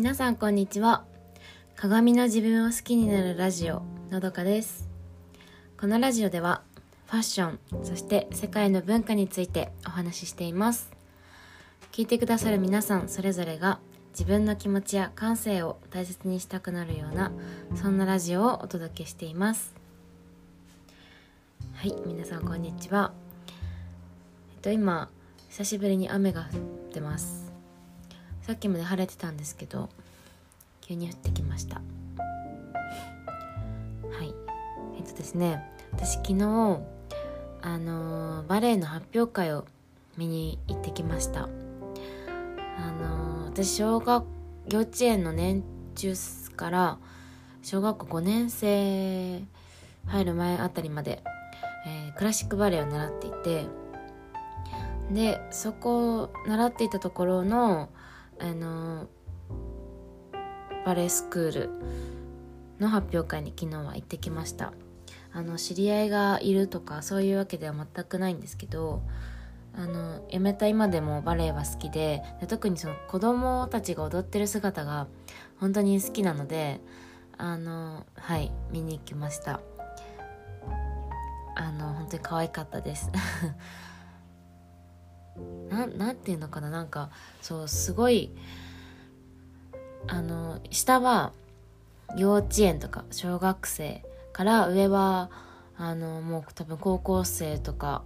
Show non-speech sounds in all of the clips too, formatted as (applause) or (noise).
皆さんこんにちは。鏡の自分を好きになるラジオのどかです。このラジオではファッションそして世界の文化についてお話ししています。聞いてくださる皆さんそれぞれが自分の気持ちや感性を大切にしたくなるようなそんなラジオをお届けしています。はい皆さんこんにちは。えっと今久しぶりに雨が降ってます。さっきまで晴れてたんですけど急に降ってきました。はい。えっとですね私昨日あのバレエの発表会を見に行ってきました。あの私小学幼稚園の年中から小学校5年生入る前あたりまで、えークラシックバレエを習っていてでそこを習っていたところのあのバレエスクールの発表会に昨日は行ってきました。あの知り合いがいるとかそういうわけでは全くないんですけどあの辞めた今でもバレエは好きでで特にその子供たちが踊ってる姿が本当に好きなのであのはい見に行きました。あの本当に可愛かったです。なんなんていうのかななんかそうすごいあの下は幼稚園とか小学生から上はあのもう多分高校生とか。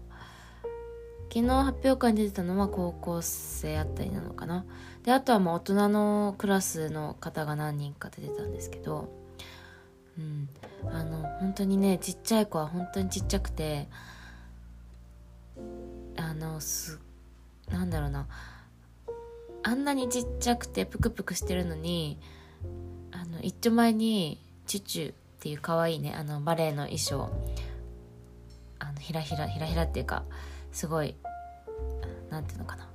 昨日発表会に出てたのは高校生あったりなのかな。であとはもう大人のクラスの方が何人か出てたんですけど。うん。あの本当にねちっちゃい子は本当にちっちゃくて。あのすなんだろうな。あんなにちっちゃくてプクプクしてるのにあの一丁前にチュチュっていう可愛いねあのバレエの衣装。あのひらひらひらひらっていうかすごいなんていうのかな。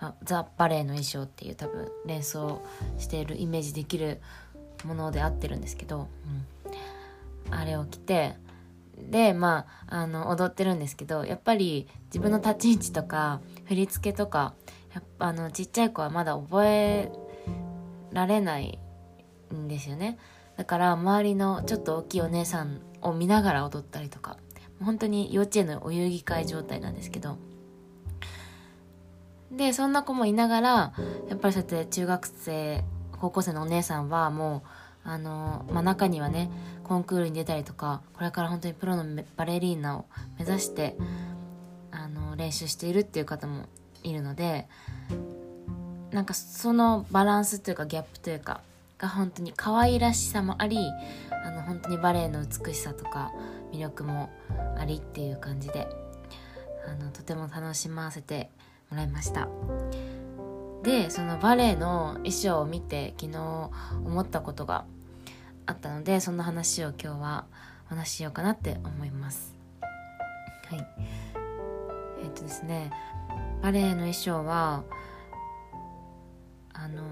あザ・バレエの衣装っていう多分連想しているイメージできるもので合ってるんですけど、うん、あれを着てでまああの踊ってるんですけどやっぱり自分の立ち位置とか振り付けとかやっぱあのちっちゃい子はまだ覚えられないんですよね。だから周りのちょっと大きいお姉さんを見ながら踊ったりとか本当に幼稚園のお遊戯会状態なんですけど。でそんな子もいながらやっぱりそうやって中学生高校生のお姉さんはもうあの、まあ、中にはねコンクールに出たりとかこれから本当にプロのバレリーナを目指して練習しているっていう方もいるのでなんかそのバランスというかギャップというかが本当に可愛らしさもありあの本当にバレエの美しさとか魅力もありっていう感じであのとても楽しませてもらいました。でそのバレエの衣装を見て昨日思ったことがあったのでそんな話を今日はお話ししようかなって思います。はい。えっとですねバレエの衣装はあのー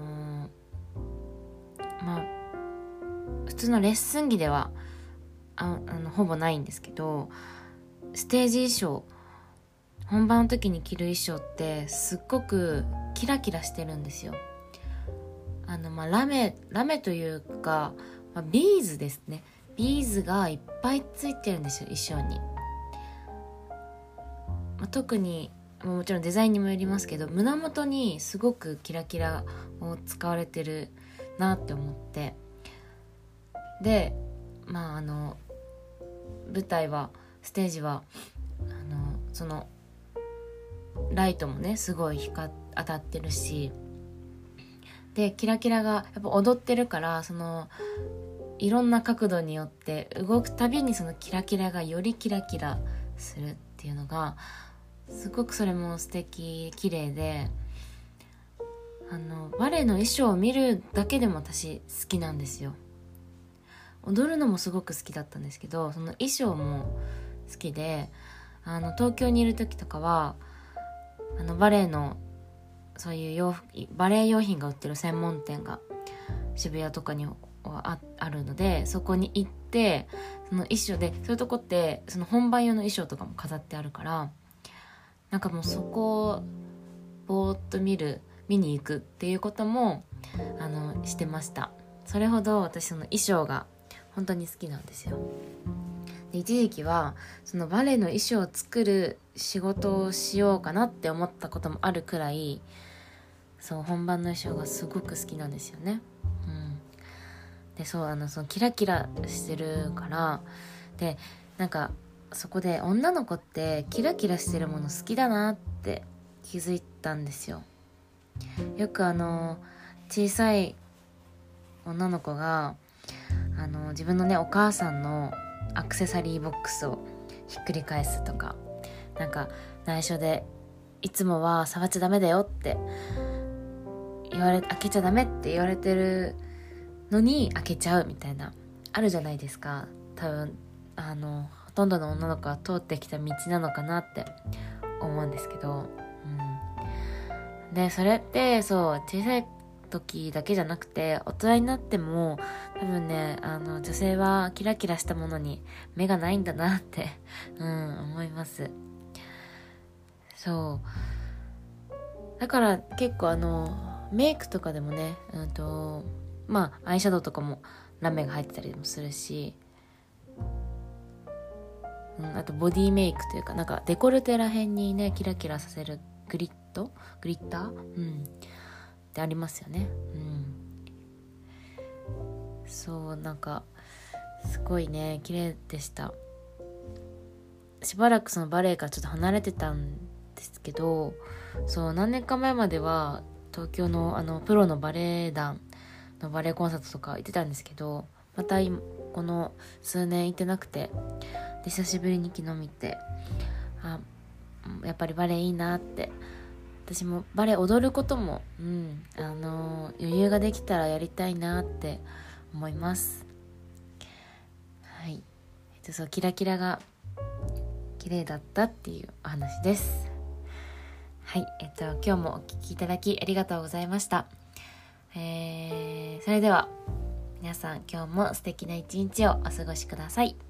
まあ普通のレッスン着ではああのほぼないんですけどステージ衣装本番の時に着る衣装ってすっごくキラキラしてるんですよ。あのまあラメラメというか、まあ、ビーズですね。ビーズがいっぱいついてるんですよ衣装に、まあ、特にもちろんデザインにもよりますけど胸元にすごくキラキラを使われてるなって思って。でまああの舞台はステージはあのそのライトもねすごい光当たってるしでキラキラがやっぱ踊ってるからそのいろんな角度によって動くたびにそのキラキラがよりキラキラするっていうのがすごくそれも素敵綺麗であのバレエの衣装を見るだけでも私好きなんですよ。踊るのもすごく好きだったんですけどその衣装も好きであの東京にいる時とかはあのバレエのそういう洋服バレエ用品が売ってる専門店が渋谷とかにはああるのでそこに行ってその衣装でそういうとこってその本番用の衣装とかも飾ってあるからなんかもうそこをぼーっと見る見に行くっていうこともあのしてました。それほど私その衣装が本当に好きなんですよ。で一時期はそのバレエの衣装を作る仕事をしようかなって思ったこともあるくらいそう本番の衣装がすごく好きなんですよね。でそうあのそのキラキラしてるからでなんかそこで女の子ってキラキラしてるもの好きだなって気づいたんですよ。よくあの小さい女の子があの自分のねお母さんのアクセサリーボックスをひっくり返すとかなんか内緒でいつもは触っちゃダメだよって言われ開けちゃダメって言われてるのに開けちゃうみたいなあるじゃないですか。多分あのほとんどの女の子は通ってきた道なのかなって思うんですけど、うん、でそれってそう小さい時だけじゃなくて大人になっても多分ねあの女性はキラキラしたものに目がないんだなって (laughs) うん思います。そう。だから結構あのメイクとかでもねうんとまあアイシャドウとかもラメが入ってたりもするし、うん、あとボディメイクというかなんかデコルテらへんにねキラキラさせるグリッド？グリッター？うん。ってありますよね。うん。そうなんかすごいね綺麗でした。しばらくそのバレエからちょっと離れてたんですけどそう何年か前までは東京のあのプロのバレエ団のバレエコンサートとか行ってたんですけどまた今この数年行ってなくてで久しぶりに昨日見てあやっぱりバレエいいなって。私もバレエ踊ることも、うんあのー、余裕ができたらやりたいなって思います。はい、えっと、そうキラキラが綺麗だったっていうお話です。はい。えっと今日もお聴きいただきありがとうございましたえー、それでは皆さん今日も素敵な一日をお過ごしください。